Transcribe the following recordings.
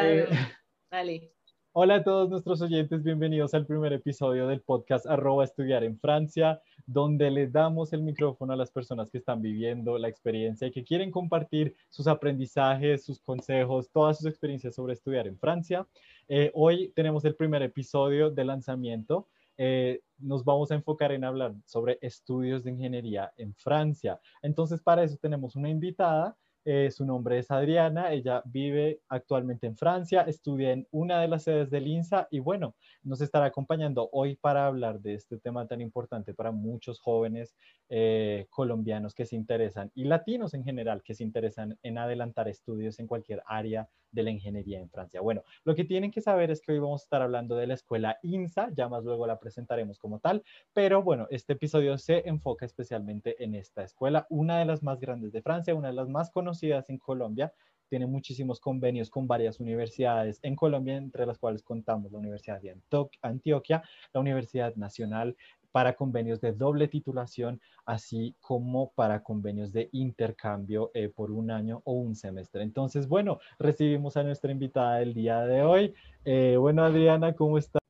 Eh, Dale. hola a todos nuestros oyentes, bienvenidos al primer episodio del podcast arroba estudiar en Francia, donde les damos el micrófono a las personas que están viviendo la experiencia y que quieren compartir sus aprendizajes, sus consejos, todas sus experiencias sobre estudiar en Francia. Eh, hoy tenemos el primer episodio de lanzamiento. Eh, nos vamos a enfocar en hablar sobre estudios de ingeniería en Francia. Entonces, para eso tenemos una invitada eh, su nombre es Adriana, ella vive actualmente en Francia, estudia en una de las sedes del INSA y bueno, nos estará acompañando hoy para hablar de este tema tan importante para muchos jóvenes eh, colombianos que se interesan y latinos en general que se interesan en adelantar estudios en cualquier área de la ingeniería en Francia. Bueno, lo que tienen que saber es que hoy vamos a estar hablando de la escuela INSA, ya más luego la presentaremos como tal, pero bueno, este episodio se enfoca especialmente en esta escuela, una de las más grandes de Francia, una de las más conocidas en Colombia, tiene muchísimos convenios con varias universidades en Colombia, entre las cuales contamos la Universidad de Antioquia, la Universidad Nacional, para convenios de doble titulación, así como para convenios de intercambio eh, por un año o un semestre. Entonces, bueno, recibimos a nuestra invitada del día de hoy. Eh, bueno, Adriana, ¿cómo estás?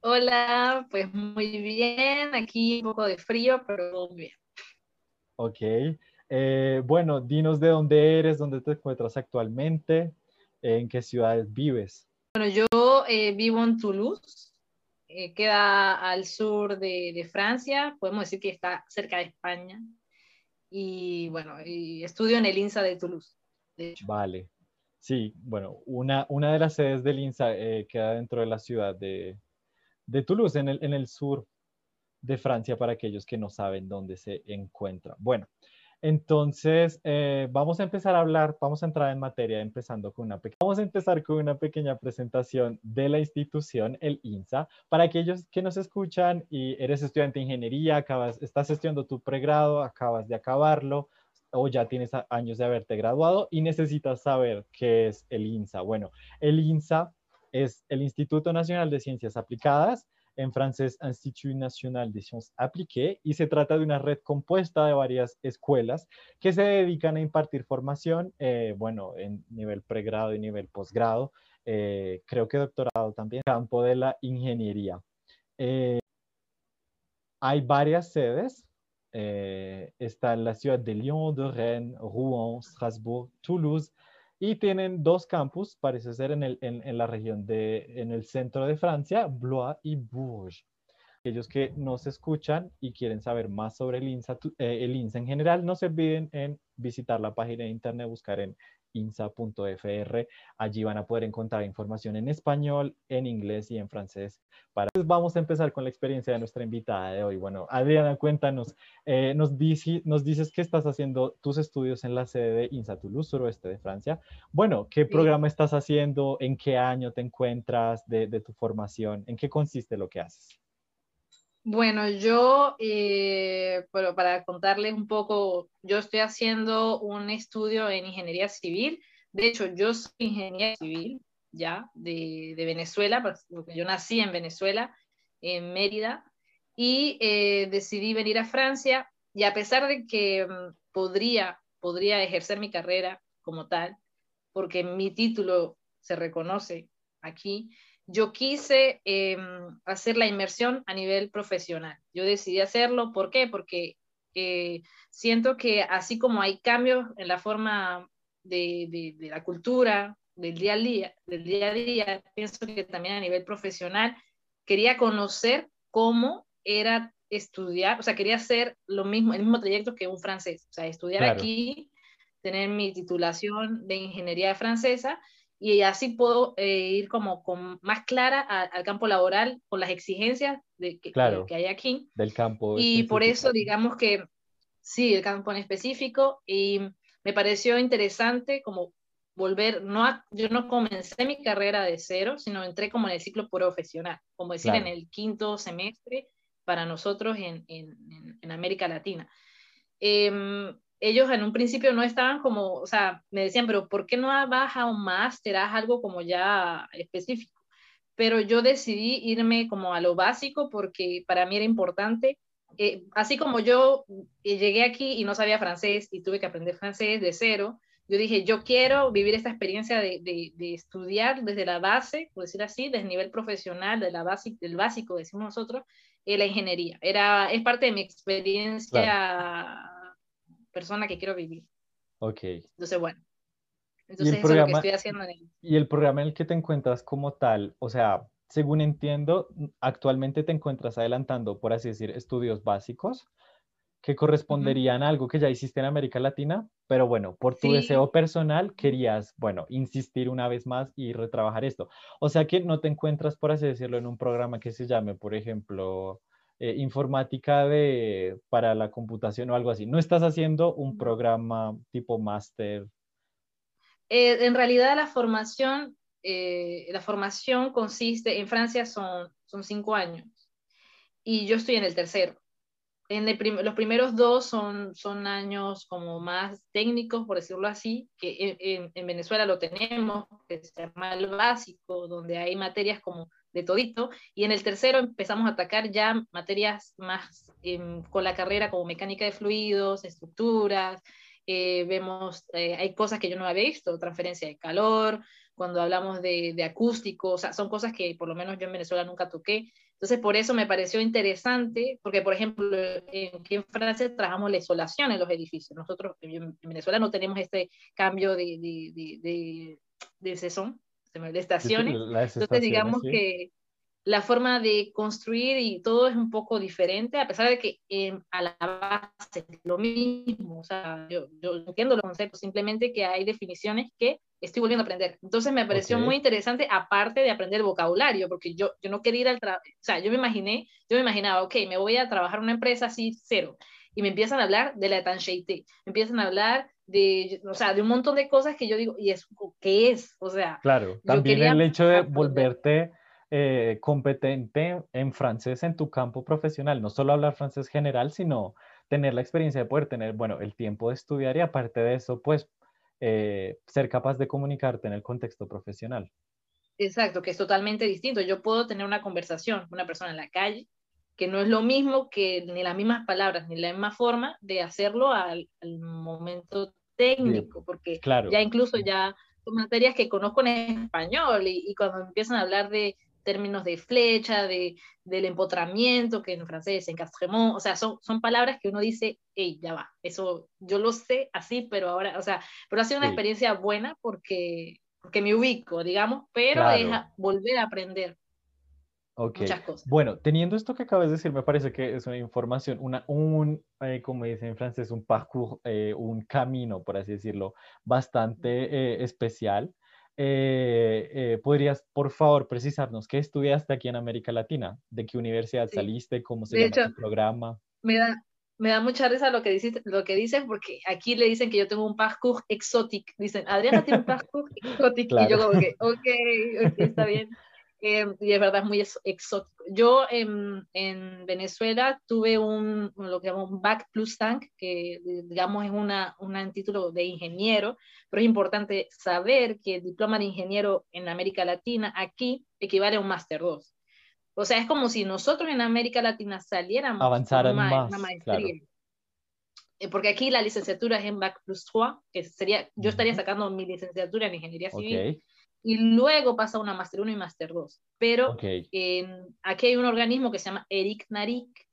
Hola, pues muy bien, aquí un poco de frío, pero muy bien. Ok, eh, bueno, dinos de dónde eres, dónde te encuentras actualmente, en qué ciudades vives. Bueno, yo vivo en Toulouse, eh, queda al sur de, Francia, podemos decir que está cerca de España. Y bueno, estudio en el INSA de Toulouse. Vale. Sí, bueno, una, una de las sedes del INSA eh, queda dentro de la ciudad de, de Toulouse, en el, en el sur de Francia, para aquellos que no saben dónde se encuentra. Bueno, entonces, eh, vamos a empezar a hablar, vamos a entrar en materia empezando con una vamos a empezar con una pequeña presentación de la institución, el INSA, para aquellos que nos escuchan y eres estudiante de ingeniería, acabas, estás estudiando tu pregrado, acabas de acabarlo o ya tienes años de haberte graduado y necesitas saber qué es el INSA. Bueno, el INSA es el Instituto Nacional de Ciencias Aplicadas, en francés Institut National de Sciences Appliquées, y se trata de una red compuesta de varias escuelas que se dedican a impartir formación, eh, bueno, en nivel pregrado y nivel posgrado, eh, creo que doctorado también, campo de la ingeniería. Eh, hay varias sedes, está la ciudad de Lyon, de Rennes, Rouen, Strasbourg, Toulouse, y tienen dos campus, parece ser en, el, en, la región de, en el centro de Francia, Blois y Bourges. Aquellos que nos escuchan y quieren saber más sobre el INSA, eh, el INSA en general, no se olviden en visitar la página de internet, buscar en insa.fr. Allí van a poder encontrar información en español, en inglés y en francés. Para... vamos a empezar con la experiencia de nuestra invitada de hoy. Bueno, Adriana, cuéntanos, eh, nos, nos dices que estás haciendo tus estudios en la sede de INSA Toulouse, suroeste de Francia. Bueno, ¿qué programa estás haciendo? ¿En qué año te encuentras de, de tu formación? ¿En qué consiste lo que haces? Bueno, yo, eh, pero para contarles un poco, yo estoy haciendo un estudio en ingeniería civil. De hecho, yo soy ingeniera civil, ya, de, Venezuela, porque yo nací en Venezuela, en Mérida, y eh, decidí venir a Francia. Y a pesar de que mm, podría, podría ejercer mi carrera como tal, porque mi título se reconoce aquí, yo quise em, hacer la inmersión a nivel profesional. Yo decidí hacerlo, ¿por qué? Porque eh, siento que así como hay cambios en la forma de, la cultura, del día, a día, del día a día, pienso que también a nivel profesional quería conocer cómo era estudiar, o sea, quería hacer lo mismo, el mismo trayecto que un francés, o sea, estudiar aquí, tener mi titulación de ingeniería francesa y así puedo eh, ir como con más clara al campo laboral con las exigencias de, que, que, hay aquí. Del campo. Y por eso digamos que sí, el campo en específico y me pareció interesante como volver, no yo no comencé mi carrera de cero, sino entré como en el ciclo profesional, como decir en el quinto semestre para nosotros en, en, en América Latina. Eh, ellos en un principio no estaban como, o sea, me decían, pero ¿por qué no vas a un máster, haz algo como ya específico? Pero yo decidí irme como a lo básico porque para mí era importante. Eh, así como yo eh, llegué aquí y no sabía francés y tuve que aprender francés de cero, yo dije, yo quiero vivir esta experiencia de, de, estudiar desde la base, por decir así, desde el nivel profesional, de la base, del básico, decimos nosotros, eh, la ingeniería. Era, es parte de mi experiencia persona que quiero vivir. Ok. Entonces, bueno. Entonces, eso es lo que estoy haciendo en el... Y el programa en el que te encuentras como tal, o sea, según entiendo, actualmente te encuentras adelantando, por así decir, estudios básicos que corresponderían a algo que ya hiciste en América Latina, pero bueno, por tu deseo personal querías, bueno, insistir una vez más y retrabajar esto. O sea que no te encuentras, por así decirlo, en un programa que se llame, por ejemplo, eh, informática de, para la computación o algo así. No estás haciendo un programa tipo máster. Eh, en realidad la formación, eh, la formación consiste, en Francia son, son cinco años y yo estoy en el tercero los primeros dos son, son años como más técnicos, por decirlo así, que en, Venezuela lo tenemos, que se llama el básico, donde hay materias como de todito, y en el tercero empezamos a atacar ya materias más em, con la carrera como mecánica de fluidos, estructuras, eh, vemos, eh, hay cosas que yo no había visto, transferencia de calor, cuando hablamos de, de acústico, o sea, son cosas que por lo menos yo en Venezuela nunca toqué, entonces, por eso me pareció interesante, porque, por ejemplo, aquí en Francia trabajamos la isolación en los edificios. Nosotros en Venezuela no tenemos este cambio de, de, de, de, de estaciones. Entonces, digamos que la forma de construir y todo es un poco diferente, a pesar de que em, a la base es lo mismo. O sea, yo, yo, entiendo los conceptos, simplemente que hay definiciones que estoy volviendo a aprender. Entonces me pareció muy interesante, aparte de aprender el vocabulario, porque yo, yo no quería ir al trabajo, o sea, yo me imaginé, yo me imaginaba, ok, me voy a trabajar en una empresa así, cero, y me empiezan a hablar de la etancheité, me empiezan a hablar de, o sea, de un montón de cosas que yo digo, ¿y eso qué es? O sea, claro, también el hecho de volverte eh, competente en francés en tu campo profesional, no solo hablar francés general, sino tener la experiencia de poder tener, bueno, el tiempo de estudiar y aparte de eso, pues eh, ser capaz de comunicarte en el contexto profesional. Exacto, que es totalmente distinto. Yo puedo tener una conversación con una persona en la calle, que no es lo mismo que ni las mismas palabras, ni la misma forma de hacerlo al, momento técnico, porque ya incluso ya son materias que conozco en español y, cuando empiezan a hablar de términos de flecha, de, del empotramiento, que en francés, encastrement, o sea, son, son palabras que uno dice, hey, ya va, eso yo lo sé así, pero ahora, o sea, pero ha sido una experiencia buena porque, porque me ubico, digamos, pero es volver a aprender. Muchas cosas. Bueno, teniendo esto que acabas de decir, me parece que es una información, una, un, eh, como dicen en francés, un parcours, eh, un camino, por así decirlo, bastante eh, especial. Eh, ¿podrías, por favor, precisarnos qué estudiaste aquí en América Latina? ¿De qué universidad saliste? ¿Cómo se llama tu programa? Me da, me da mucha risa lo que, dices, lo que dices, porque aquí le dicen que yo tengo un parcours exótico. Dicen, Adriana tiene un parcours exótico. Y yo como que, ok, okay está bien. Em, y es verdad, es muy exótico. Yo en, en, Venezuela tuve un, lo que llamamos un back plus tank, que digamos es una, una, un título de ingeniero, pero es importante saber que el diploma de ingeniero en América Latina aquí equivale a un máster 2. O sea, es como si nosotros en América Latina saliéramos Avanzar una, más, maestría. Eh, porque aquí la licenciatura es en back plus 3, que sería, yo estaría sacando mi licenciatura en ingeniería civil y luego pasa una Master 1 y Master 2. Pero aquí hay un organismo que se llama Eric Narik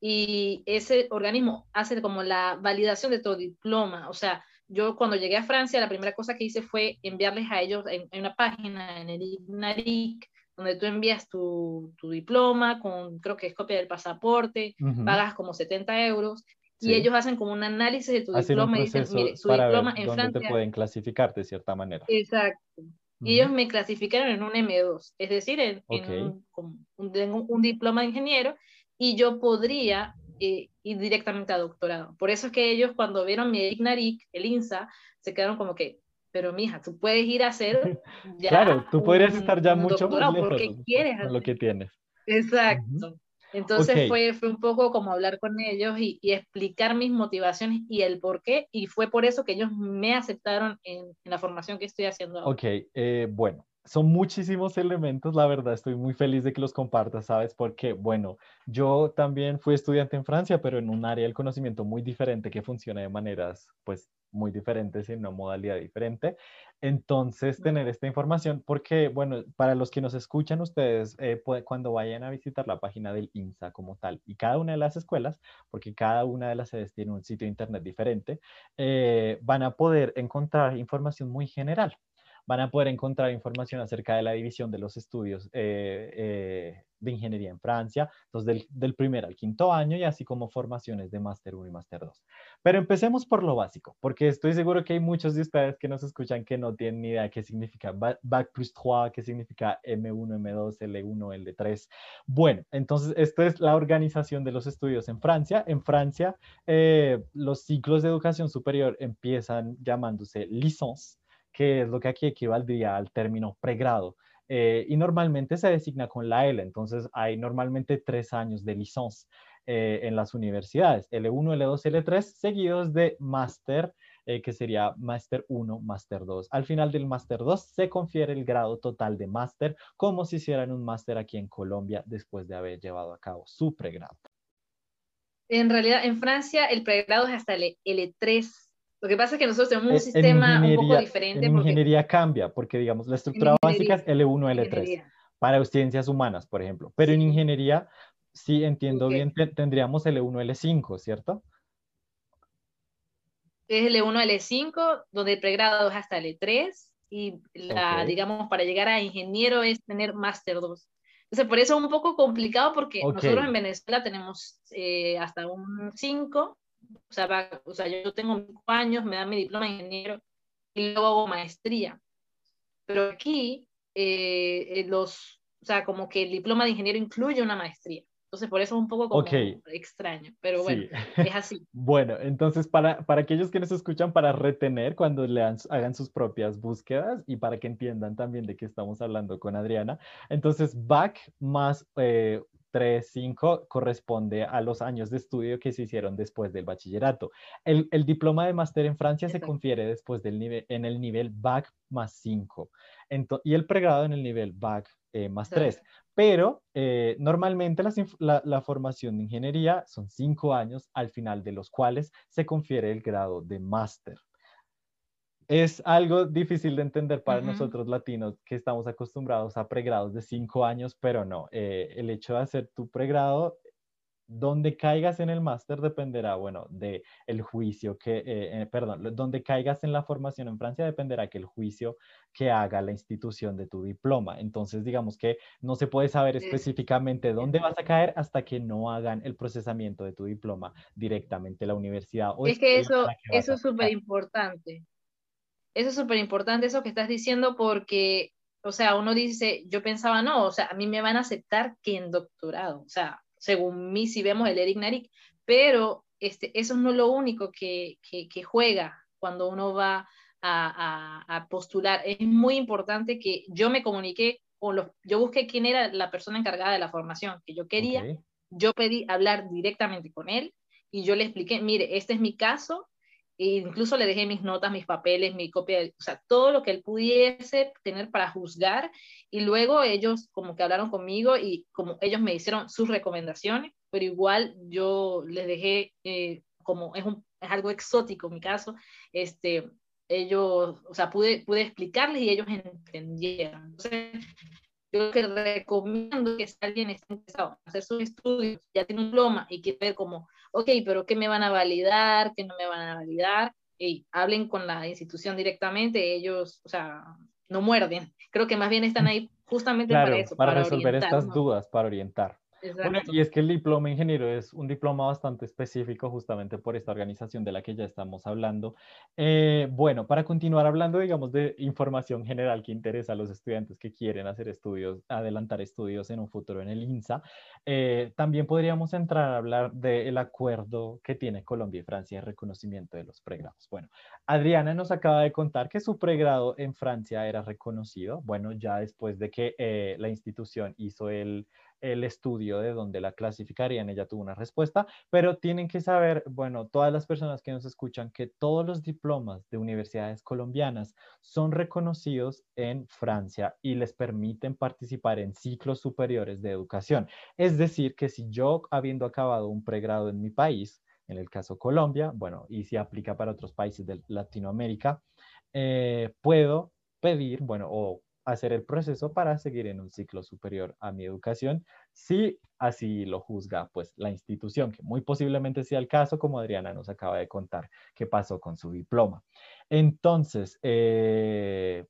y ese organismo hace como la validación de tu diploma. O sea, yo cuando llegué a Francia, la primera cosa que hice fue enviarles a ellos en, una página en Eric Narik donde tú envías tu, tu, diploma con, creo que es copia del pasaporte, pagas como 70 euros, y ellos hacen como un análisis de tu diploma y dicen, mire, su diploma en Francia... te pueden clasificar de cierta manera. Exacto. Y ellos me clasificaron en un M2, es decir, en, un, tengo un, diploma de ingeniero y yo podría eh, ir directamente a doctorado. Por eso es que ellos cuando vieron mi IGNARIC, el INSA, se quedaron como que, pero mija, tú puedes ir a hacer ya Claro, tú podrías estar ya mucho más lejos porque quieres con lo que tienes. Exacto. Entonces fue, fue un poco como hablar con ellos y, explicar mis motivaciones y el por qué, y fue por eso que ellos me aceptaron en, la formación que estoy haciendo ahora. Ok, eh, bueno, son muchísimos elementos, la verdad, estoy muy feliz de que los compartas, ¿sabes? Porque, bueno, yo también fui estudiante en Francia, pero en un área del conocimiento muy diferente que funciona de maneras, pues, muy diferentes en una modalidad diferente. Entonces, tener esta información, porque, bueno, para los que nos escuchan ustedes, eh, cuando vayan a visitar la página del INSA como tal y cada una de las escuelas, porque cada una de las sedes tiene un sitio de internet diferente, eh, van a poder encontrar información muy general van a poder encontrar información acerca de la división de los estudios eh, de ingeniería en Francia, entonces del, primer al quinto año y así como formaciones de máster 1 y máster 2. Pero empecemos por lo básico, porque estoy seguro que hay muchos de ustedes que nos escuchan que no tienen ni idea qué significa Bac plus 3, qué significa M1, M2, L1, L3. Bueno, entonces esto es la organización de los estudios en Francia. En Francia, eh, los ciclos de educación superior empiezan llamándose licence que es lo que aquí equivaldría al término pregrado. Eh, y normalmente se designa con la L, entonces hay normalmente tres años de licence eh, en las universidades, L1, L2, L3, seguidos de máster, eh, que sería máster 1, máster 2. Al final del máster 2 se confiere el grado total de máster, como si hicieran un máster aquí en Colombia después de haber llevado a cabo su pregrado. En realidad, en Francia el pregrado es hasta el L3 lo que pasa es que nosotros tenemos un sistema un poco diferente. En ingeniería cambia, porque digamos, la estructura básica es L1, L3, para ciencias humanas, por ejemplo. Pero en ingeniería, sí entiendo bien, tendríamos L1, L5, ¿cierto? Es L1, L5, donde el pregrado es hasta L3, y la, digamos, para llegar a ingeniero es tener máster 2. Entonces, por eso es un poco complicado porque nosotros en Venezuela tenemos eh, hasta un 5 o sea, o sea, yo tengo cinco años, me dan mi diploma de ingeniero y luego hago maestría. Pero aquí, eh, eh, los, o sea, como que el diploma de ingeniero incluye una maestría. Entonces, por eso es un poco como extraño, pero bueno, es así. bueno, entonces, para, para aquellos que nos escuchan, para retener cuando lean, hagan sus propias búsquedas y para que entiendan también de qué estamos hablando con Adriana, entonces, BAC más eh, 3, 5 corresponde a los años de estudio que se hicieron después del bachillerato. El, diploma de máster en Francia se confiere después del nivel, en el nivel BAC más 5 y el pregrado en el nivel BAC eh, más 3. Pero eh, normalmente la, la, formación de ingeniería son 5 años, al final de los cuales se confiere el grado de máster es algo difícil de entender para nosotros latinos que estamos acostumbrados a pregrados de cinco años, pero no, eh, el hecho de hacer tu pregrado, donde caigas en el máster dependerá, bueno, de el juicio que, eh, eh, perdón, donde caigas en la formación en Francia dependerá que el juicio que haga la institución de tu diploma. Entonces, digamos que no se puede saber específicamente dónde vas a caer hasta que no hagan el procesamiento de tu diploma directamente la universidad. es que eso, eso es súper importante eso es súper importante, eso que estás diciendo, porque, o sea, uno dice, yo pensaba, no, o sea, a mí me van a aceptar que en doctorado, o sea, según mí, si vemos el Eric Narik, pero este, eso no es lo único que, que, juega cuando uno va a, a, postular. Es muy importante que yo me comuniqué con los, yo busqué quién era la persona encargada de la formación que yo quería, yo pedí hablar directamente con él y yo le expliqué, mire, este es mi caso, e incluso le dejé mis notas, mis papeles, mi copia, o sea, todo lo que él pudiese tener para juzgar. Y luego ellos como que hablaron conmigo y como ellos me hicieron sus recomendaciones, pero igual yo les dejé, eh, como es, un, es algo exótico en mi caso, este, ellos, o sea, pude, pude explicarles y ellos entendieron. Entonces, yo que recomiendo que si alguien está interesado en hacer sus estudios, ya tiene un diploma y quiere ver como, ok, pero ¿qué me van a validar? ¿Qué no me van a validar? Y hablen con la institución directamente, ellos, o sea, no muerden. Creo que más bien están ahí justamente para eso. Para, resolver estas dudas, para orientar y es que el diploma ingeniero es un diploma bastante específico justamente por esta organización de la que ya estamos hablando. Eh, bueno, para continuar hablando, digamos, de información general que interesa a los estudiantes que quieren hacer estudios, adelantar estudios en un futuro en el INSA, eh, también podríamos entrar a hablar del acuerdo que tiene Colombia y Francia de reconocimiento de los pregrados. Bueno, Adriana nos acaba de contar que su pregrado en Francia era reconocido, bueno, ya después de que eh, la institución hizo el el estudio de dónde la clasificarían. Ella tuvo una respuesta, pero tienen que saber, bueno, todas las personas que nos escuchan, que todos los diplomas de universidades colombianas son reconocidos en Francia y les permiten participar en ciclos superiores de educación. Es decir, que si yo, habiendo acabado un pregrado en mi país, en el caso Colombia, bueno, y si aplica para otros países de Latinoamérica, eh, puedo pedir, bueno, o hacer el proceso para seguir en un ciclo superior a mi educación, si así lo juzga pues la institución, que muy posiblemente sea el caso, como Adriana nos acaba de contar qué pasó con su diploma. Entonces, eh,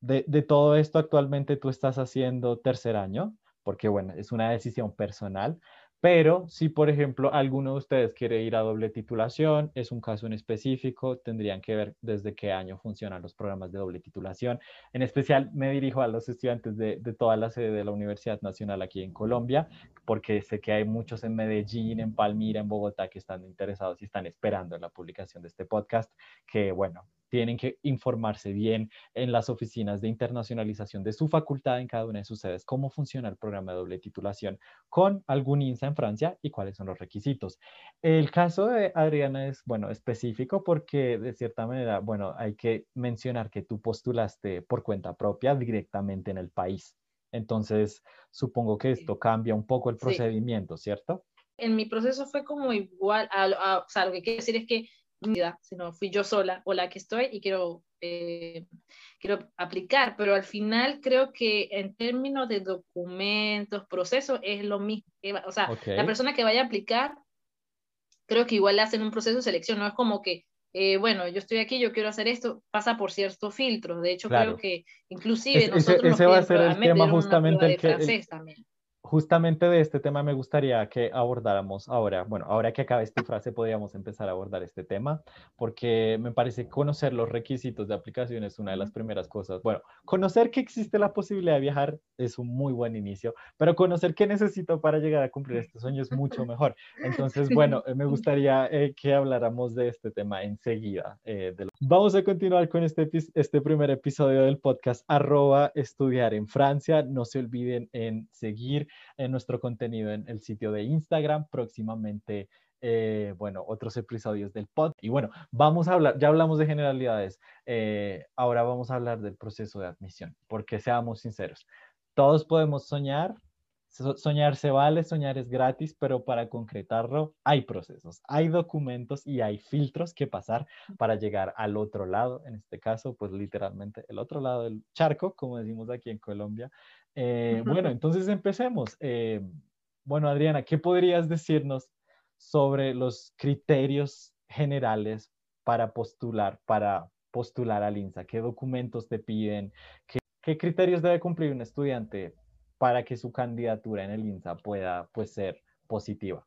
de, de, todo esto actualmente tú estás haciendo tercer año, porque bueno, es una decisión personal, pero si, por ejemplo, alguno de ustedes quiere ir a doble titulación, es un caso en específico, tendrían que ver desde qué año funcionan los programas de doble titulación. En especial, me dirijo a los estudiantes de, de toda la sede de la Universidad Nacional aquí en Colombia, porque sé que hay muchos en Medellín, en Palmira, en Bogotá que están interesados y están esperando en la publicación de este podcast, que bueno, tienen que informarse bien en las oficinas de internacionalización de su facultad en cada una de sus sedes, cómo funciona el programa de doble titulación con algún INSA en Francia y cuáles son los requisitos. El caso de Adriana es, bueno, específico porque de cierta manera, bueno, hay que mencionar que tú postulaste por cuenta propia directamente en el país. Entonces, supongo que esto cambia un poco el procedimiento, ¿cierto? En mi proceso fue como igual, a, o sea, lo que quiero decir es que sino fui yo sola o la que estoy y quiero, eh, quiero aplicar, pero al final creo que en términos de documentos, procesos, es lo mismo. O sea, la persona que vaya a aplicar, creo que igual le hacen un proceso de selección, no es como que, eh, bueno, yo estoy aquí, yo quiero hacer esto, pasa por ciertos filtros. De hecho, creo que inclusive nosotros ese, va a ser el tema justamente el que... también justamente de este tema me gustaría que abordáramos ahora. Bueno, ahora que acabe esta frase, podríamos empezar a abordar este tema, porque me parece conocer los requisitos de aplicación es una de las primeras cosas. Bueno, conocer que existe la posibilidad de viajar es un muy buen inicio, pero conocer qué necesito para llegar a cumplir este sueño es mucho mejor. Entonces, bueno, eh, me gustaría eh, que habláramos de este tema enseguida. Eh, Vamos a continuar con este, este primer episodio del podcast arroba estudiar en Francia. No se olviden en seguir en nuestro contenido en el sitio de Instagram. Próximamente, eh, bueno, otros episodios del pod. Y bueno, vamos a hablar, ya hablamos de generalidades, eh, ahora vamos a hablar del proceso de admisión, porque seamos sinceros, todos podemos soñar, Soñar se vale, soñar es gratis, pero para concretarlo hay procesos, hay documentos y hay filtros que pasar para llegar al otro lado, en este caso, pues literalmente el otro lado del charco, como decimos aquí en Colombia, eh, bueno, entonces empecemos. Eh, bueno, Adriana, ¿qué podrías decirnos sobre los criterios generales para postular, para postular al INSA? ¿Qué documentos te piden? ¿Qué, qué criterios debe cumplir un estudiante para que su candidatura en el INSA pueda pues, ser positiva?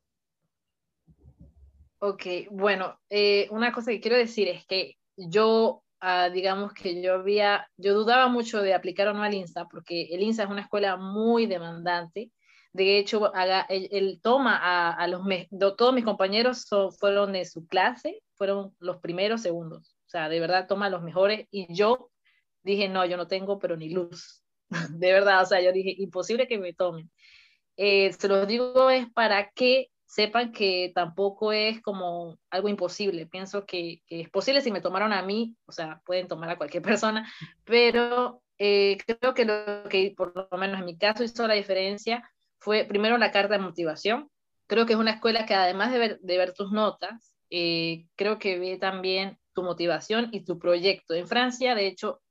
Ok, bueno, eh, una cosa que quiero decir es que yo digamos que yo había, yo dudaba mucho de aplicar o no al INSA, porque el INSA es una escuela muy demandante. De hecho, haga, él, toma a, los, todos mis compañeros fueron de su clase, fueron los primeros, segundos. O sea, de verdad toma a los mejores y yo dije, no, yo no tengo, pero ni luz. de verdad, o sea, yo dije, imposible que me tomen. Eh, se los digo es para que sepan que tampoco es como algo imposible. Pienso que, es posible si me tomaron a mí, o sea, pueden tomar a cualquier persona, pero eh, creo que lo que por lo menos en mi caso hizo la diferencia fue primero la carta de motivación. Creo que es una escuela que además de ver, de ver tus notas, eh, creo que ve también tu motivación y tu proyecto. En Francia, de hecho,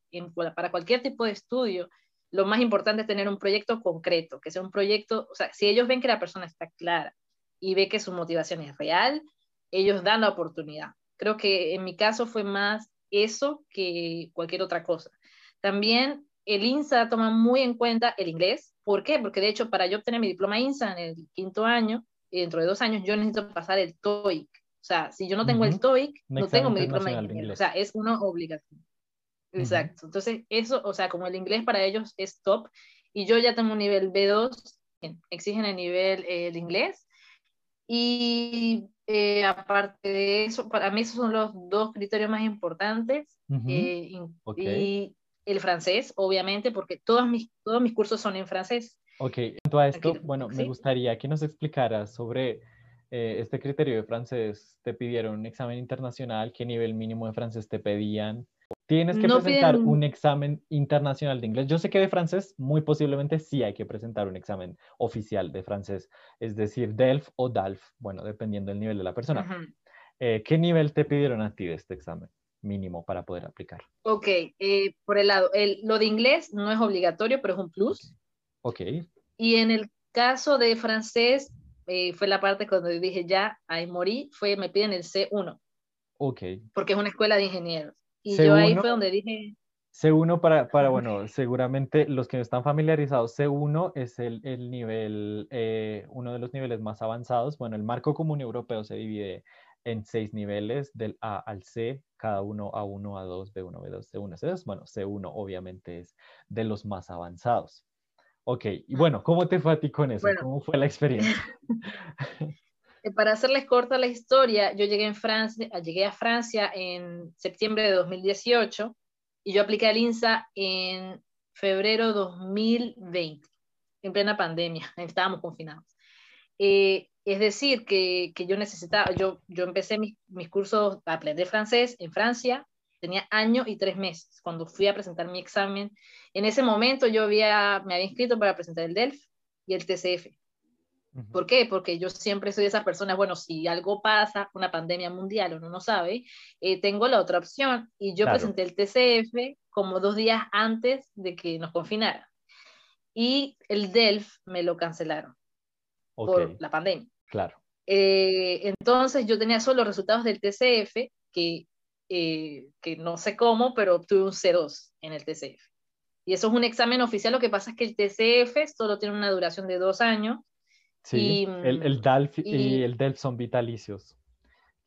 para cualquier tipo de estudio, lo más importante es tener un proyecto concreto, que sea un proyecto, o sea, si ellos ven que la persona está clara, y ve que su motivación es real, ellos dan la oportunidad. Creo que en mi caso fue más eso que cualquier otra cosa. También el INSA toma muy en cuenta el inglés. ¿Por qué? Porque de hecho para yo obtener mi diploma INSA en el quinto año, dentro de dos años, yo necesito pasar el TOEIC. O sea, si yo no tengo el TOEIC, no tengo mi diploma en inglés. O sea, es una obligación. Exacto. Entonces, eso, o sea, como el inglés para ellos es top y yo ya tengo un nivel B2, exigen el nivel eh, el inglés, y eh, aparte de eso, para mí esos son los dos criterios más importantes. Eh, y el francés, obviamente, porque todos mis, todos mis cursos son en francés. Ok, en a esto, bueno, me gustaría que nos explicaras sobre eh, este criterio de francés. ¿Te pidieron un examen internacional? ¿Qué nivel mínimo de francés te pedían? Tienes que presentar un examen internacional de inglés. Yo sé que de francés muy posiblemente sí hay que presentar un examen oficial de francés, es decir, DELF o DALF, bueno, dependiendo del nivel de la persona. Eh, ¿Qué nivel te pidieron a ti de este examen mínimo para poder aplicar? Ok, eh, por el lado, el, lo de inglés no es obligatorio, pero es un plus. Ok. Y en el caso de francés, eh, fue la parte cuando dije ya, ahí morí, fue me piden el C1. Ok. Porque es una escuela de ingenieros. Y yo ahí fue donde dije... C1 para, para, bueno, seguramente los que no están familiarizados, C1 es el, el nivel, eh, uno de los niveles más avanzados. Bueno, el marco común europeo se divide en seis niveles, del A al C, cada uno A1, A2, B1, B2, C1, C2. Bueno, C1 obviamente es de los más avanzados. Ok, y bueno, ¿cómo te fue a ti con eso? ¿Cómo fue la experiencia? Eh, para hacerles corta la historia, yo llegué, llegué a Francia en septiembre de 2018 y yo apliqué al INSA en febrero 2020, en plena pandemia, estábamos confinados. Eh, es decir, que, yo necesitaba, yo, yo empecé mis, mis cursos a aprender francés en Francia, tenía año y tres meses cuando fui a presentar mi examen. En ese momento yo había, me había inscrito para presentar el DELF y el TCF. ¿Por qué? Porque yo siempre soy de esas personas, bueno, si algo pasa, una pandemia mundial, uno no sabe, eh, tengo la otra opción. Y yo presenté el TCF como dos días antes de que nos confinaran. Y el DELF me lo cancelaron por la pandemia. Claro. Eh, entonces yo tenía solo los resultados del TCF, que, eh, que no sé cómo, pero obtuve un C2 en el TCF. Y eso es un examen oficial, lo que pasa es que el TCF solo tiene una duración de dos años Sí, el, el, DALF y, el DELF son vitalicios.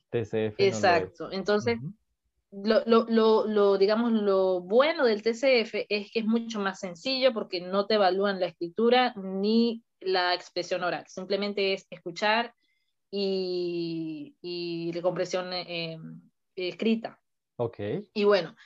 TCF. Exacto. Entonces, lo, lo, lo, digamos, lo bueno del TCF es que es mucho más sencillo porque no te evalúan la escritura ni la expresión oral. Simplemente es escuchar y, y la compresión eh, escrita. Ok. Y bueno,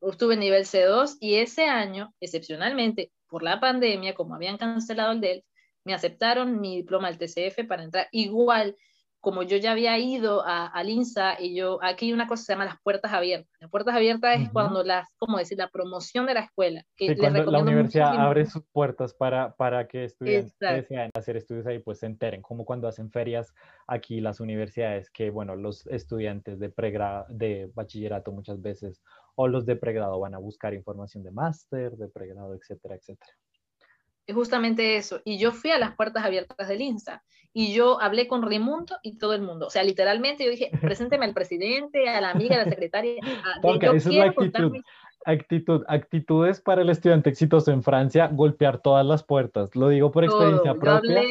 obtuve nivel C2 y ese año, excepcionalmente, por la pandemia, como habían cancelado el DELF, me aceptaron mi diploma del TCF para entrar. Igual, como yo ya había ido a, al INSA y yo, aquí hay una cosa que se llama las puertas abiertas. Las puertas abiertas es cuando las, como decir, la promoción de la escuela. Que cuando la universidad abre sus puertas para, para que estudiantes desean hacer estudios ahí, pues se enteren, como cuando hacen ferias aquí las universidades, que bueno, los estudiantes de pregrado, de bachillerato muchas veces, o los de pregrado van a buscar información de máster, de pregrado, etcétera, etcétera. Es justamente eso. Y yo fui a las puertas abiertas del INSA y yo hablé con Raimundo y todo el mundo. O sea, literalmente yo dije, presénteme al presidente, a la amiga, a la secretaria. esa es la actitud. Actitud, actitudes para el estudiante exitoso en Francia, golpear todas las puertas. Lo digo por experiencia propia.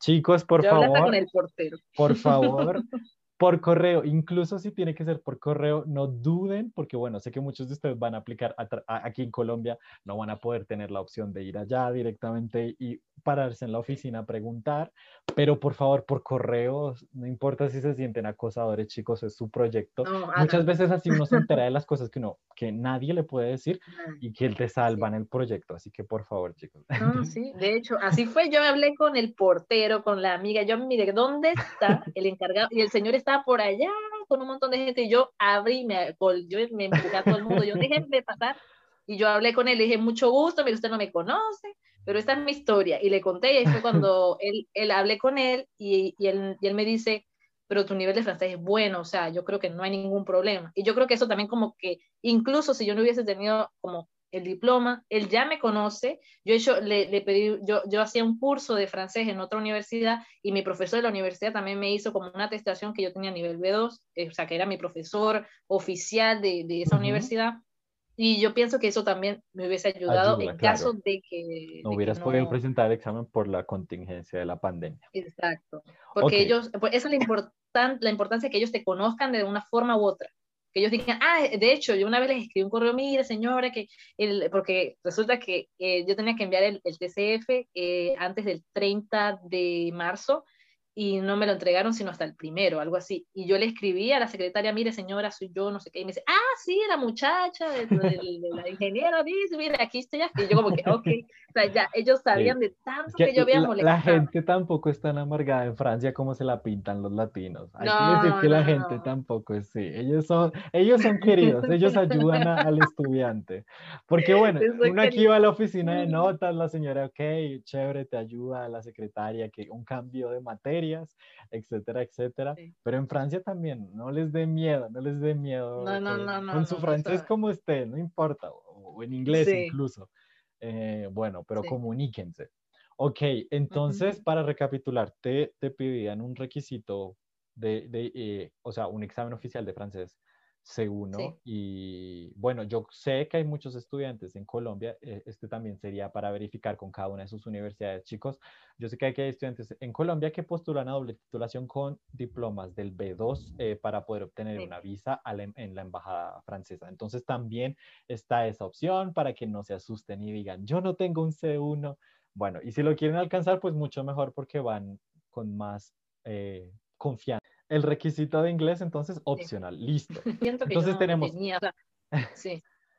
Chicos, por favor. Con el portero. Por favor, por correo, incluso si tiene que ser por correo, no duden, porque bueno, sé que muchos de ustedes van a aplicar aquí en Colombia, no van a poder tener la opción de ir allá directamente y pararse en la oficina a preguntar, pero por favor, por correo, no importa si se sienten acosadores, chicos, es su proyecto. Muchas veces así uno se entera de las cosas que uno, que nadie le puede decir y que él te salva en el proyecto, así que por favor, chicos. No, sí, de hecho, así fue, yo hablé con el portero, con la amiga, yo mire, ¿dónde está el encargado? Y el señor estaba por allá con un montón de gente y yo abrí, me, yo me empujé a todo el mundo, yo déjenme pasar y yo hablé con él, le dije, mucho gusto, mire, usted no me conoce, pero esta es mi historia. Y le conté y ahí fue cuando él, él hablé con él y, y, él y él me dice, pero tu nivel de francés es bueno, o sea, yo creo que no hay ningún problema. Y yo creo que eso también como que, incluso si yo no hubiese tenido como el diploma, él ya me conoce, yo, hecho, le, le pedí, yo, yo hacía un curso de francés en otra universidad y mi profesor de la universidad también me hizo como una atestación que yo tenía nivel B2, eh, o sea, que era mi profesor oficial de, de esa universidad. Y yo pienso que eso también me hubiese ayudado en caso de que... No hubieras podido presentar el examen por la contingencia de la pandemia. Exacto. Porque ellos, pues esa es la, importan, la importancia que ellos te conozcan de una forma u otra. Que ellos digan, ah, de hecho, yo una vez les escribí un correo, mire señora, que el, porque resulta que eh, yo tenía que enviar el, el TCF eh, antes del 30 de marzo y no me lo entregaron sino hasta el primero, algo así. Y yo le escribí a la secretaria, mire señora, soy yo, no sé qué, y me dice, ah, sí, la muchacha de, la ingeniera, dice, mire, aquí estoy. Y yo como que, ok, o sea, ya ellos sabían de tanto que, yo había molestado. La gente tampoco es tan amargada en Francia como se la pintan los latinos. Hay que decir que la gente tampoco es, sí, ellos son, ellos son queridos, ellos ayudan al estudiante. Porque bueno, uno aquí va a la oficina de notas, la señora, ok, chévere, te ayuda, la secretaria, que un cambio de materia etcétera, etcétera. Pero en Francia también, no les dé miedo, no les dé miedo. No, no, no, Con su francés como esté, no importa, o, en inglés incluso. Eh, bueno, pero comuníquense. Ok, entonces para recapitular, te, te pedían un requisito de, de eh, o sea, un examen oficial de francés C1 y bueno, yo sé que hay muchos estudiantes en Colombia, eh, este también sería para verificar con cada una de sus universidades, chicos. Yo sé que hay, estudiantes en Colombia que postulan a doble titulación con diplomas del B2 eh, para poder obtener una visa em, en la embajada francesa. Entonces también está esa opción para que no se asusten y digan, yo no tengo un C1. Bueno, y si lo quieren alcanzar, pues mucho mejor porque van con más eh, confianza el requisito de inglés, entonces opcional, listo. entonces tenemos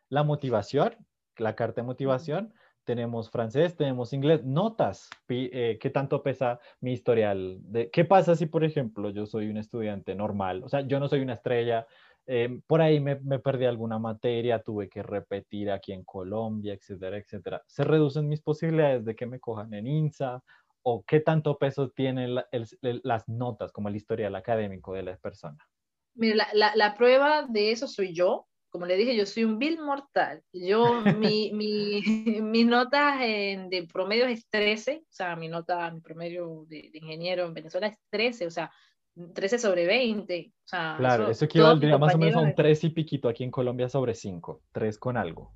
la motivación, la carta de motivación, tenemos francés, tenemos inglés, notas, eh, qué tanto pesa mi historial, de, qué pasa si, por ejemplo, yo soy un estudiante normal, o sea, yo no soy una estrella, em, por ahí me, me, perdí alguna materia, tuve que repetir aquí en Colombia, etcétera, etcétera. Se reducen mis posibilidades de que me cojan en INSA o qué tanto peso tienen las notas como el historial académico de la persona? Mira, la, prueba de eso soy yo. Como le dije, yo soy un vil mortal. Yo, mi, mi, mi nota en, de promedio es 13, o sea, mi nota, mi promedio de, ingeniero en Venezuela es 13, o sea, 13 sobre 20. O sea, claro, eso, equivaldría más o menos a un 3 y piquito aquí en Colombia sobre 5, 3 con algo.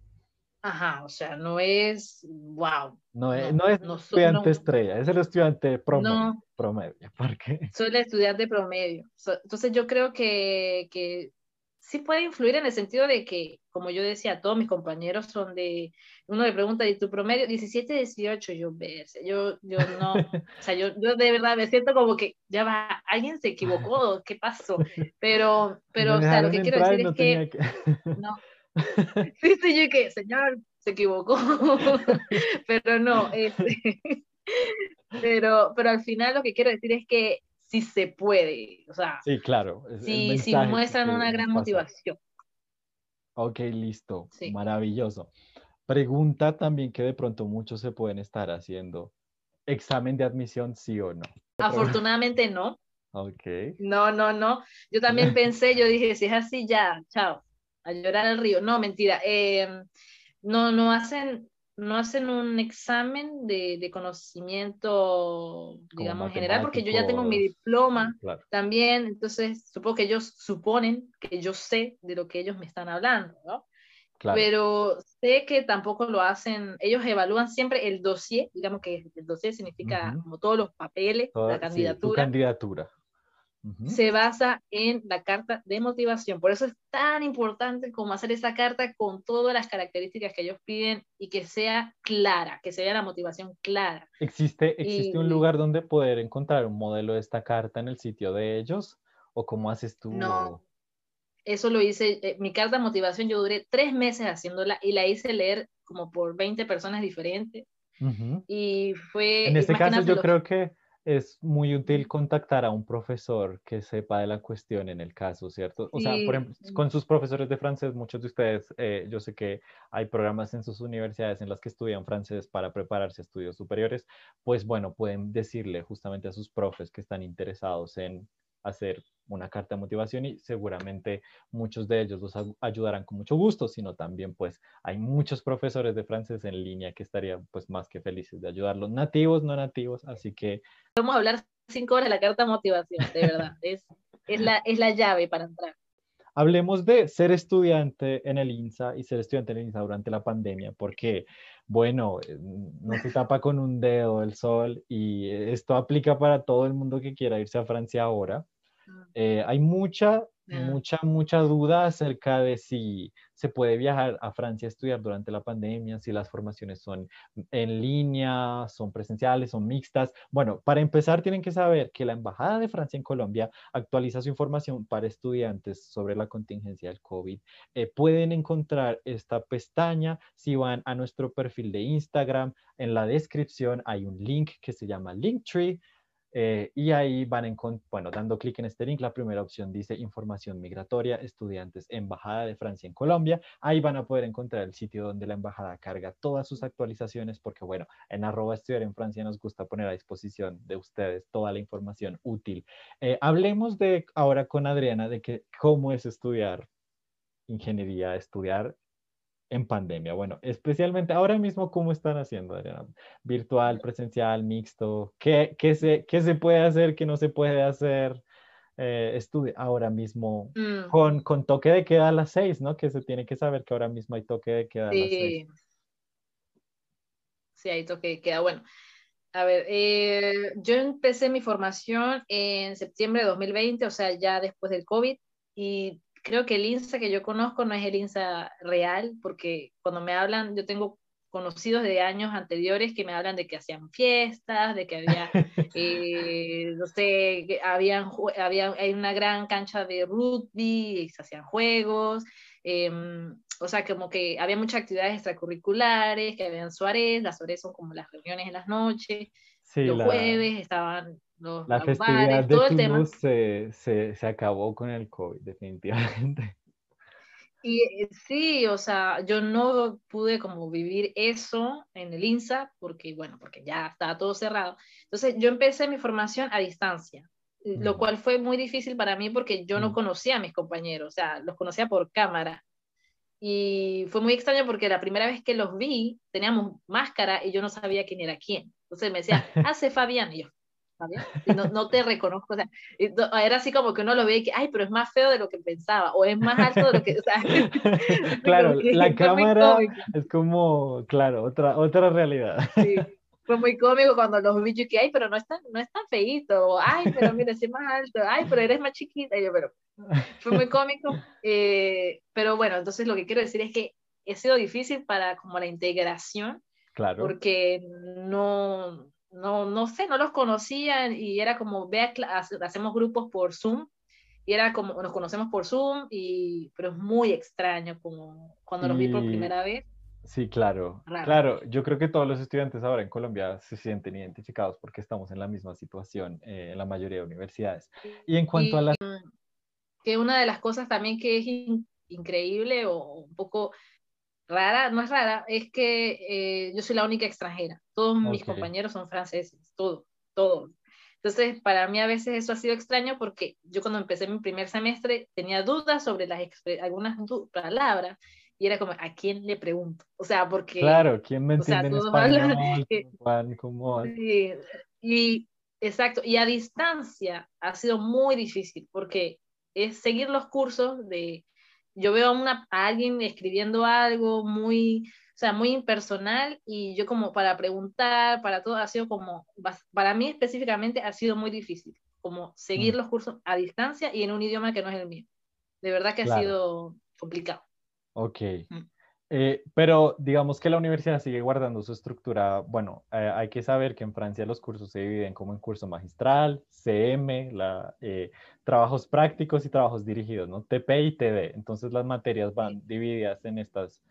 Ajá, o sea, no es, wow. No es, no, es estudiante estrella, es el estudiante promedio. promedio qué? Soy el estudiante promedio. entonces yo creo que, que sí puede influir en el sentido de que, como yo decía, todos mis compañeros son de, uno le pregunta, ¿y tu promedio? 17, 18, yo, yo, yo no, o sea, yo, yo de verdad me siento como que, ya va, alguien se equivocó, ¿qué pasó? Pero, pero, o sea, lo que quiero decir es que, que... no, Sí, sí, yo que, señor, se equivocó. pero no, este, pero, pero al final lo que quiero decir es que sí se puede, o sea, sí, claro. Si, si muestran una gran motivación. Ok, listo, maravilloso. Pregunta también que de pronto muchos se pueden estar haciendo. ¿Examen de admisión sí o no? Afortunadamente no. Ok. No, no, no. Yo también pensé, yo dije, si es así, ya, chao a llorar al río. No, mentira. Em, no, no hacen, no hacen un examen de, conocimiento, digamos, en general, porque yo ya tengo mi diploma también, entonces supongo que ellos suponen que yo sé de lo que ellos me están hablando, ¿no? Pero sé que tampoco lo hacen, ellos evalúan siempre el dossier, digamos que el dossier significa como todos los papeles, la candidatura. candidatura se basa en la carta de motivación. Por eso es tan importante como hacer esa carta con todas las características que ellos piden y que sea clara, que sea la motivación clara. ¿Existe, existe un lugar donde poder encontrar un modelo de esta carta en el sitio de ellos? ¿O cómo haces tú? No, eso lo hice, eh, mi carta de motivación yo duré tres meses haciéndola y la hice leer como por 20 personas diferentes. Y fue... En este caso yo creo que es muy útil contactar a un profesor que sepa de la cuestión en el caso, ¿cierto? O sea, por ejemplo, con sus profesores de francés, muchos de ustedes, eh, yo sé que hay programas en sus universidades en las que estudian francés para prepararse a estudios superiores, pues bueno, pueden decirle justamente a sus profes que están interesados en hacer una carta de motivación y seguramente muchos de ellos los ayudarán con mucho gusto, sino también pues hay muchos profesores de francés en línea que estarían pues más que felices de ayudarlos, nativos, no nativos, así que... Vamos a hablar cinco horas de la carta de motivación, de verdad, es, es, la, es la llave para entrar. Hablemos de ser estudiante en el INSA y ser estudiante en el INSA durante la pandemia, porque, bueno, eh, no se tapa con un dedo el sol y esto aplica para todo el mundo que quiera irse a Francia ahora. Eh, hay mucha Mucha, mucha duda acerca de si se puede viajar a Francia a estudiar durante la pandemia, si las formaciones son en línea, son presenciales, son mixtas. Bueno, para empezar tienen que saber que la Embajada de Francia en Colombia actualiza su información para estudiantes sobre la contingencia del COVID. Eh, pueden encontrar esta pestaña si van a nuestro perfil de Instagram. En la descripción hay un link que se llama Linktree eh, y ahí van en, bueno, dando clic en este link, la primera opción dice información migratoria, estudiantes, Embajada de Francia en Colombia. Ahí van a poder encontrar el sitio donde la embajada carga todas sus actualizaciones, porque bueno, en arroba estudiar en Francia nos gusta poner a disposición de ustedes toda la información útil. Eh, hablemos de ahora con Adriana de que cómo es estudiar ingeniería, estudiar en pandemia? Bueno, especialmente ahora mismo, ¿cómo están haciendo, Adriana? ¿Virtual, presencial, mixto? ¿Qué, qué, se, qué se puede hacer, qué no se puede hacer? Eh, ahora mismo mm. con, con, toque de queda a las seis, ¿no? Que se tiene que saber que ahora mismo hay toque de queda a las seis. Sí, hay toque de queda. Bueno, a ver, eh, yo empecé mi formación en septiembre de 2020, o sea, ya después del COVID, y creo que el INSA que yo conozco no es el INSA real, porque cuando me hablan, yo tengo conocidos de años anteriores que me hablan de que hacían fiestas, de que había, eh, no sé, habían, había, hay una gran cancha de rugby, y se hacían juegos, em, o sea, como que había muchas actividades extracurriculares, que habían Suárez, las Suárez son como las reuniones en las noches, los jueves estaban la festividad de todo el tema. Se, se, se, acabó con el COVID, definitivamente. Y eh, sí, o sea, yo no pude como vivir eso en el INSA porque, bueno, porque ya estaba todo cerrado. Entonces yo empecé mi formación a distancia, lo cual fue muy difícil para mí porque yo no conocía a mis compañeros, o sea, los conocía por cámara. Y fue muy extraño porque la primera vez que los vi teníamos máscara y yo no sabía quién era quién. Entonces me decía, hace Fabián. Y yo, no, no, te reconozco, o sea, era así como que uno lo ve y que, ay, pero es más feo de lo que pensaba, o es más alto de lo que, o sea, claro, la cámara es como, claro, otra, otra realidad. Sí, fue muy cómico cuando los vi, que, ay, pero no es tan, no es tan feíto, o, ay, pero mira, es más alto, ay, pero eres más chiquita, y yo, pero, fue muy cómico, eh, pero bueno, entonces lo que quiero decir es que ha sido difícil para como la integración, claro. porque no, no, no sé, no los conocían y era como, vea, hacemos grupos por Zoom y era como, nos conocemos por Zoom, y, pero es muy extraño como cuando los vi por primera vez. Sí, claro. Claro, yo creo que todos los estudiantes ahora en Colombia se sienten identificados porque estamos en la misma situación eh, en la mayoría de universidades. Y en cuanto a la... Que una de las cosas también que es increíble o un poco rara, no es rara, es que eh, yo soy la única extranjera. Todos mis compañeros son franceses, todos, todos. Entonces, para mí a veces eso ha sido extraño porque yo cuando empecé mi primer semestre tenía dudas sobre las algunas palabras y era como, ¿a quién le pregunto? O sea, porque... Claro, ¿quién me entiende en español? ¿Cómo? Y exacto, y a distancia ha sido muy difícil porque es seguir los cursos de yo veo a, una, a alguien escribiendo algo muy, o sea, muy impersonal y yo como para preguntar, para todo, ha sido como, para mí específicamente ha sido muy difícil, como seguir mm. los cursos a distancia y en un idioma que no es el mío. De verdad que ha sido complicado. Ok. Mm. Eh, pero digamos que la universidad sigue guardando su estructura. Bueno, eh, hay que saber que en Francia los cursos se dividen como en curso magistral, CM, la, eh, trabajos prácticos y trabajos dirigidos, ¿no? TP y TD. Entonces las materias van divididas en estas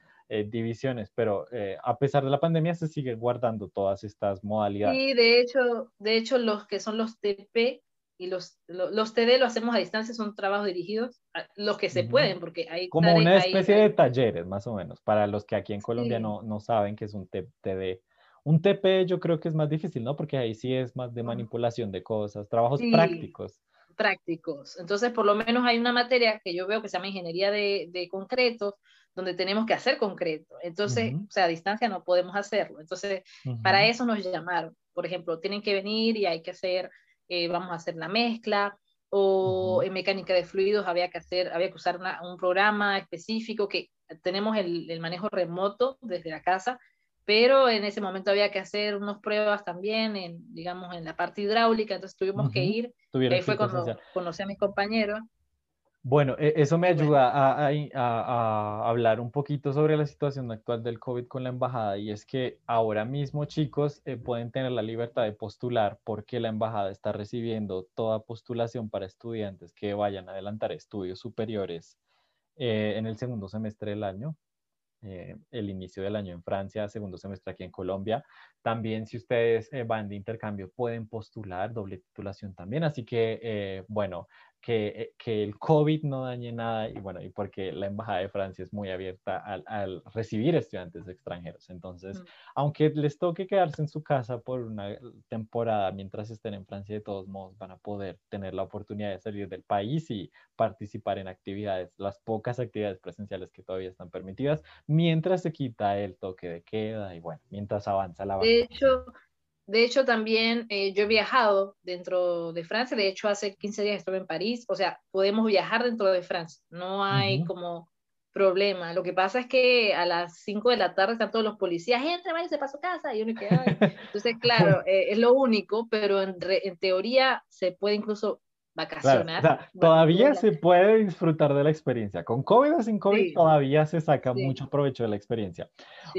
divisiones, pero a pesar de la pandemia se sigue guardando todas estas modalidades. Sí, de hecho, de hecho los que son los TP y los, los, TD lo hacemos a distancia, son trabajos dirigidos, los que se pueden, porque hay... Como una especie de talleres, más o menos, para los que aquí en Colombia no, no, saben que es un TD. Un TP yo creo que es más difícil, ¿no? Porque ahí sí es más de manipulación de cosas, trabajos prácticos. Prácticos. Entonces, por lo menos hay una materia que yo veo que se llama ingeniería de, de concretos, donde tenemos que hacer concreto. Entonces, o sea, a distancia no podemos hacerlo. Entonces, para eso nos llamaron. Por ejemplo, tienen que venir y hay que hacer eh, vamos a hacer la mezcla, o en mecánica de fluidos había que hacer, había que usar un programa específico que tenemos el, el, manejo remoto desde la casa, pero en ese momento había que hacer unas pruebas también en, digamos, en la parte hidráulica, entonces tuvimos que ir, ahí fue cuando conocí a mis compañeros. Bueno, e, eso me ayuda a, hablar un poquito sobre la situación actual del COVID con la embajada y es que ahora mismo chicos eh, pueden tener la libertad de postular porque la embajada está recibiendo toda postulación para estudiantes que vayan a adelantar estudios superiores eh, en el segundo semestre del año. Eh, el inicio del año en Francia, segundo semestre aquí en Colombia. También si ustedes van de intercambio pueden postular doble titulación también. Así que, bueno, que, que, el COVID no dañe nada y bueno, y porque la Embajada de Francia es muy abierta al, al recibir estudiantes extranjeros. Entonces, mm. aunque les toque quedarse en su casa por una temporada mientras estén en Francia, de todos modos van a poder tener la oportunidad de salir del país y participar en actividades, las pocas actividades presenciales que todavía están permitidas, mientras se quita el toque de queda y bueno, mientras avanza la De hecho, de hecho, también eh, yo he viajado dentro de Francia, de hecho hace 15 días estuve en París, o sea, podemos viajar dentro de Francia, no hay como problema. Lo que pasa es que a las 5 de la tarde están todos los policías, entra, váyase para su casa, y uno que, entonces, claro, eh, es lo único, pero en, teoría se puede incluso vacacionar. todavía se puede disfrutar de la experiencia. Con COVID o sin COVID, todavía se saca mucho provecho de la experiencia.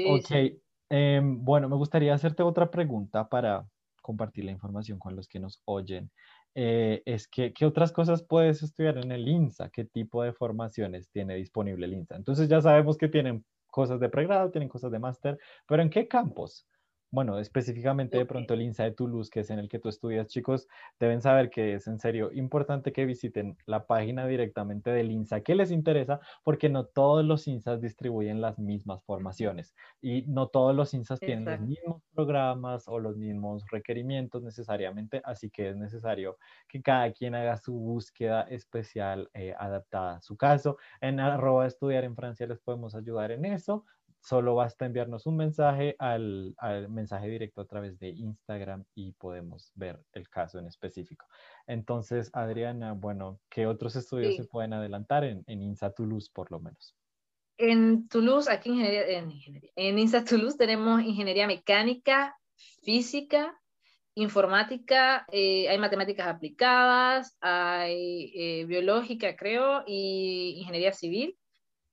ok, Em, bueno, me gustaría hacerte otra pregunta para compartir la información con los que nos oyen. Eh, es que, ¿qué otras cosas puedes estudiar en el INSA? ¿Qué tipo de formaciones tiene disponible el INSA? Entonces ya sabemos que tienen cosas de pregrado, tienen cosas de máster, pero ¿en qué campos? Bueno, específicamente de pronto el INSA de Toulouse, que es en el que tú estudias, chicos, deben saber que es en serio importante que visiten la página directamente del INSA que les interesa, porque no todos los INSAs distribuyen las mismas formaciones y no todos los INSAs tienen los mismos programas o los mismos requerimientos necesariamente, así que es necesario que cada quien haga su búsqueda especial eh, adaptada a su caso. En arroba estudiar en Francia les podemos ayudar en eso solo basta enviarnos un mensaje al, mensaje directo a través de Instagram y podemos ver el caso en específico. Entonces, Adriana, bueno, ¿qué otros estudios se pueden adelantar en, en INSA Toulouse por lo menos? En Toulouse, aquí en, en, INSA Toulouse tenemos ingeniería mecánica, física, informática, eh, hay matemáticas aplicadas, hay eh, biológica, creo, y ingeniería civil.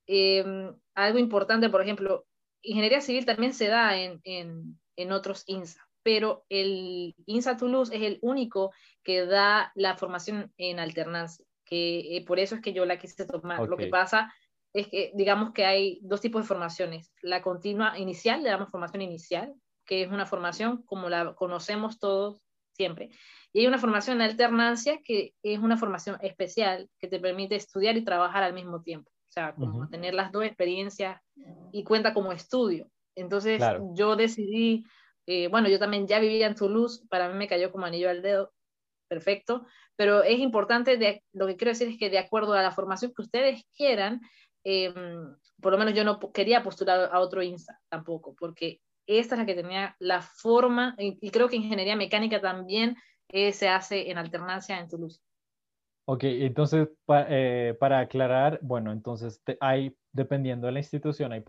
Em, algo importante, por ejemplo, ingeniería civil también se da en, en, en otros INSA, pero el INSA Toulouse es el único que da la formación en alternancia, que eh, por eso es que yo la quise tomar. Lo que pasa es que digamos que hay dos tipos de formaciones. La continua inicial, le damos formación inicial, que es una formación como la conocemos todos siempre. Y hay una formación en alternancia que es una formación especial que te permite estudiar y trabajar al mismo tiempo sea, como tener las dos experiencias y cuenta como estudio. Entonces yo decidí, eh, bueno, yo también ya vivía en Toulouse, para mí me cayó como anillo al dedo, perfecto, pero es importante, de, lo que quiero decir es que de acuerdo a la formación que ustedes quieran, em, por lo menos yo no quería postular a otro INSA tampoco, porque esta es la que tenía la forma, y, creo que ingeniería mecánica también eh, se hace en alternancia en Toulouse. Ok, entonces eh, para aclarar, bueno, entonces hay dependiendo de la institución, hay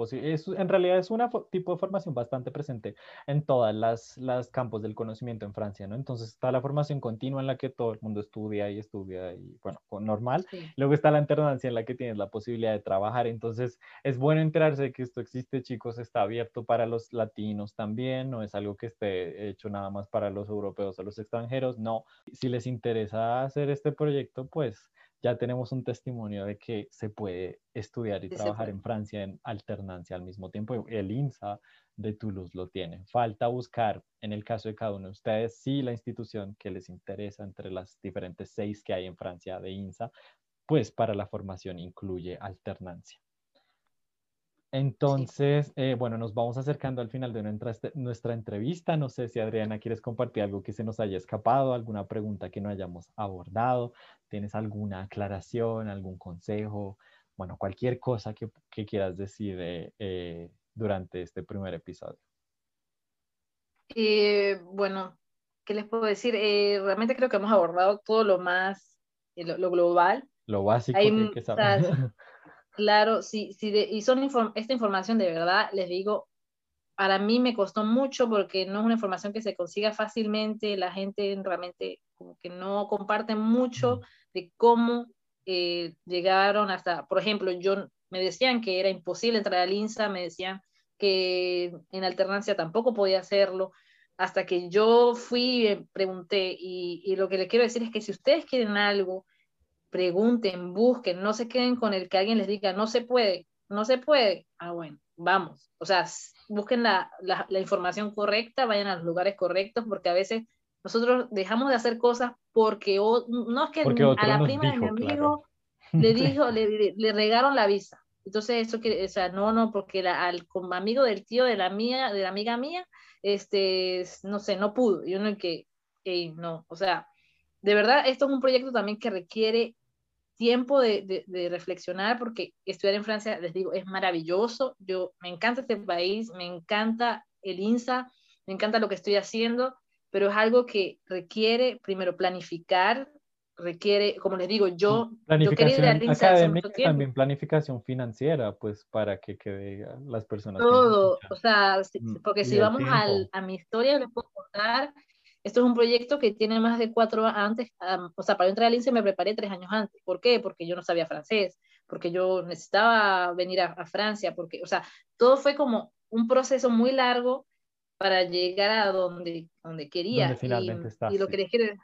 en realidad es un tipo de formación bastante presente en todas las, las, campos del conocimiento en Francia, ¿no? Entonces está la formación continua en la que todo el mundo estudia y estudia y, bueno, normal. Luego está la alternancia en la que tienes la posibilidad de trabajar. Entonces es bueno enterarse de que esto existe, chicos, está abierto para los latinos también, no es algo que esté hecho nada más para los europeos o los extranjeros, no. Si les interesa hacer este proyecto, pues ya tenemos un testimonio de que se puede estudiar y trabajar en Francia en alternancia al mismo tiempo. El INSA de Toulouse lo tiene. Falta buscar, en el caso de cada uno de ustedes, si la institución que les interesa entre las diferentes seis que hay en Francia de INSA, pues para la formación incluye alternancia. Entonces, eh, bueno, nos vamos acercando al final de nuestra, entrevista. No sé si Adriana quieres compartir algo que se nos haya escapado, alguna pregunta que no hayamos abordado. ¿Tienes alguna aclaración, algún consejo? Bueno, cualquier cosa que, quieras decir eh, eh, durante este primer episodio. bueno, ¿qué les puedo decir? realmente creo que hemos abordado todo lo más, lo, global. Lo básico que, que sabemos. Claro, sí, sí, y son esta información de verdad, les digo, para mí me costó mucho porque no es una información que se consiga fácilmente, la gente realmente como que no comparte mucho de cómo eh, llegaron hasta, por ejemplo, yo me decían que era imposible entrar al INSA, me decían que en alternancia tampoco podía hacerlo, hasta que yo fui y pregunté, y, y lo que les quiero decir es que si ustedes quieren algo, pregunten, busquen, no se queden con el que alguien les diga, no se puede, no se puede, ah, bueno, vamos, o sea, busquen la, la, la información correcta, vayan a los lugares correctos, porque a veces nosotros dejamos de hacer cosas porque no es que a la prima de mi amigo le dijo, le, le, regaron la visa. Entonces, eso que, o sea, no, no, porque al como amigo del tío de la mía, de la amiga mía, este, no sé, no pudo. Y uno que, no, o sea, de verdad, esto es un proyecto también que requiere tiempo de, de, reflexionar, porque estudiar en Francia, les digo, es maravilloso. Yo me encanta este país, me encanta el INSA, me encanta lo que estoy haciendo, pero es algo que requiere primero planificar, requiere, como les digo, yo, planificación académica, también planificación financiera, pues para que quede las personas. Todo, o sea, mm, porque si vamos al, a mi historia, les puedo contar, esto es un proyecto que tiene más de cuatro antes, o sea, para entrar al INSE me preparé tres años antes. ¿Por qué? Porque yo no sabía francés, porque yo necesitaba venir a, a Francia, porque, o sea, todo fue como un proceso muy largo para llegar a donde, donde quería. finalmente y, y lo que les quiero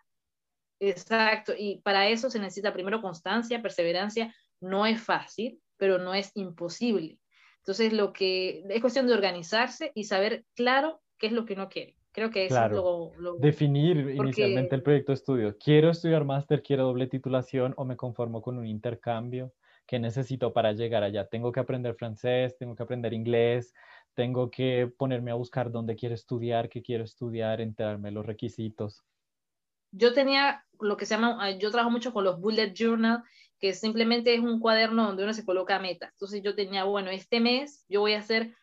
Exacto, y para eso se necesita primero constancia, perseverancia. No es fácil, pero no es imposible. Entonces, lo que es cuestión de organizarse y saber claro qué es lo que uno quiere. Creo que eso es lo, Definir inicialmente el proyecto de estudio. ¿Quiero estudiar máster? ¿Quiero doble titulación? ¿O me conformo con un intercambio? ¿Qué necesito para llegar allá? ¿Tengo que aprender francés? ¿Tengo que aprender inglés? ¿Tengo que ponerme a buscar dónde quiero estudiar? ¿Qué quiero estudiar? Enterarme los requisitos yo tenía lo que se llama, ah, yo trabajo mucho con los bullet journal, que simplemente es un cuaderno donde uno se coloca metas. Entonces yo tenía, bueno, este mes yo voy a hacer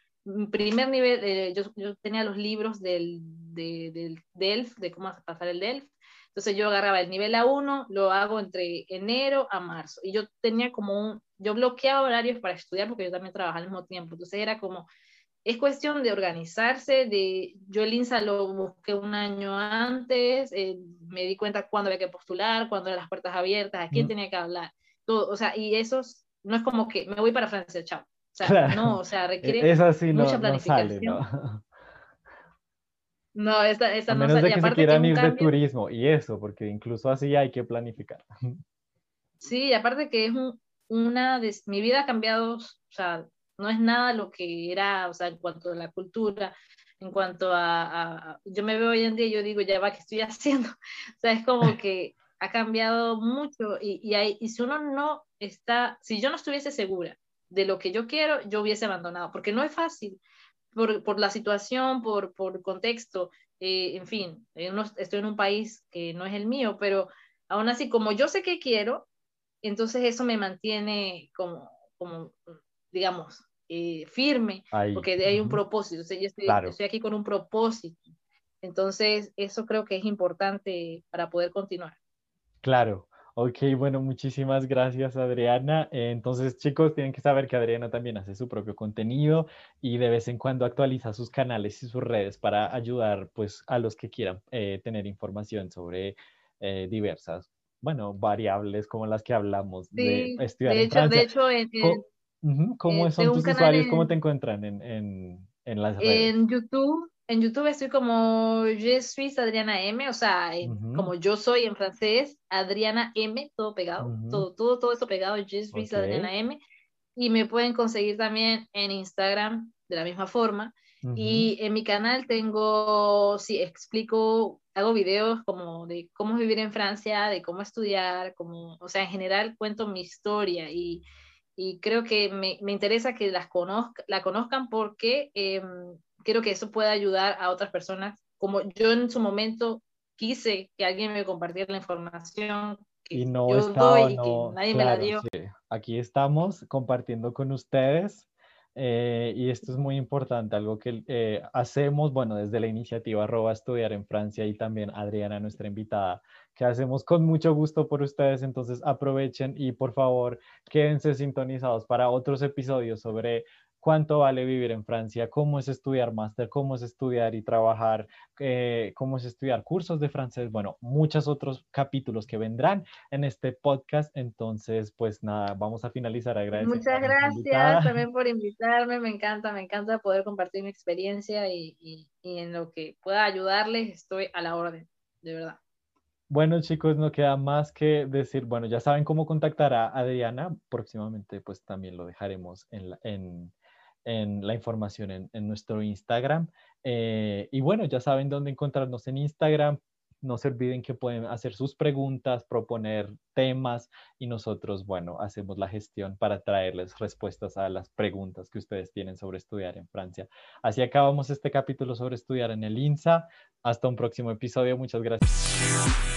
primer nivel, eh, yo, yo, tenía los libros del, de, del DELF, de cómo pasar el DELF. Entonces yo agarraba el nivel A1, lo hago entre enero a marzo. Y yo tenía como un, yo bloqueaba horarios para estudiar porque yo también trabajaba al mismo tiempo. Entonces era como, es cuestión de organizarse, de yo el INSA lo busqué un año antes, eh, me di cuenta cuándo había que postular, cuándo eran las puertas abiertas, a quién tenía que hablar, todo, o sea, y eso no es como que me voy para Francia, chao. O sea, no, o sea, requiere mucha planificación. No, no, esta, esta a menos de que se quieran ir de turismo y eso, porque incluso así hay que planificar. Sí, aparte que es un, una de, mi vida ha cambiado, o sea, no es nada lo que era, o sea, en cuanto a la cultura, en cuanto a, yo me veo hoy en día y yo digo, ya va, ¿qué estoy haciendo? O sea, es como que ha cambiado mucho y, y, hay, y si uno no está, si yo no estuviese segura de lo que yo quiero, yo hubiese abandonado, porque no es fácil, por, por la situación, por, por contexto, eh, en fin, eh, estoy en un país que no es el mío, pero aún así, como yo sé que quiero, entonces eso me mantiene como, como digamos, eh, firme, porque hay un propósito. yo estoy, aquí con un propósito. Entonces, eso creo que es importante para poder continuar. Claro. Ok, bueno, muchísimas gracias Adriana. entonces, chicos, tienen que saber que Adriana también hace su propio contenido y de vez en cuando actualiza sus canales y sus redes para ayudar pues a los que quieran eh, tener información sobre eh, diversas, bueno, variables como las que hablamos de estudiar de hecho, De hecho, en, ¿Cómo son tus usuarios? ¿Cómo te encuentran en, en, en, las redes? En YouTube, en YouTube estoy como Je suis Adriana M, o sea, como yo soy en francés, Adriana M, todo pegado, todo, todo, todo eso pegado, Je suis Adriana M. Y me pueden conseguir también en Instagram de la misma forma. Y en mi canal tengo, sí, explico, hago videos como de cómo vivir en Francia, de cómo estudiar, como, o sea, en general cuento mi historia y y creo que me, me interesa que las conozca, la conozcan porque eh, creo que eso puede ayudar a otras personas. Como yo en su momento quise que alguien me compartiera la información que y no yo doy y que nadie me la dio. Aquí estamos compartiendo con ustedes eh, y esto es muy importante, algo que eh, hacemos, bueno, desde la iniciativa arroba estudiar en Francia y también Adriana, nuestra invitada, que hacemos con mucho gusto por ustedes. Entonces aprovechen y por favor quédense sintonizados para otros episodios sobre cuánto vale vivir en Francia, cómo es estudiar máster, cómo es estudiar y trabajar, eh, cómo es estudiar cursos de francés, bueno, muchos otros capítulos que vendrán en este podcast. Entonces, pues nada, vamos a finalizar agradeciendo. Muchas gracias también por invitarme, me encanta, me encanta poder compartir mi experiencia y, y, y en lo que pueda ayudarles, estoy a la orden, de verdad. Bueno, chicos, no queda más que decir, bueno, ya saben cómo contactar a Adriana. Próximamente, pues también lo dejaremos en, la, en, en la información en, nuestro Instagram. Eh, y bueno, ya saben dónde encontrarnos en Instagram. No se olviden que pueden hacer sus preguntas, proponer temas y nosotros, bueno, hacemos la gestión para traerles respuestas a las preguntas que ustedes tienen sobre estudiar en Francia. Así acabamos este capítulo sobre estudiar en el INSA. Hasta un próximo episodio. Muchas gracias.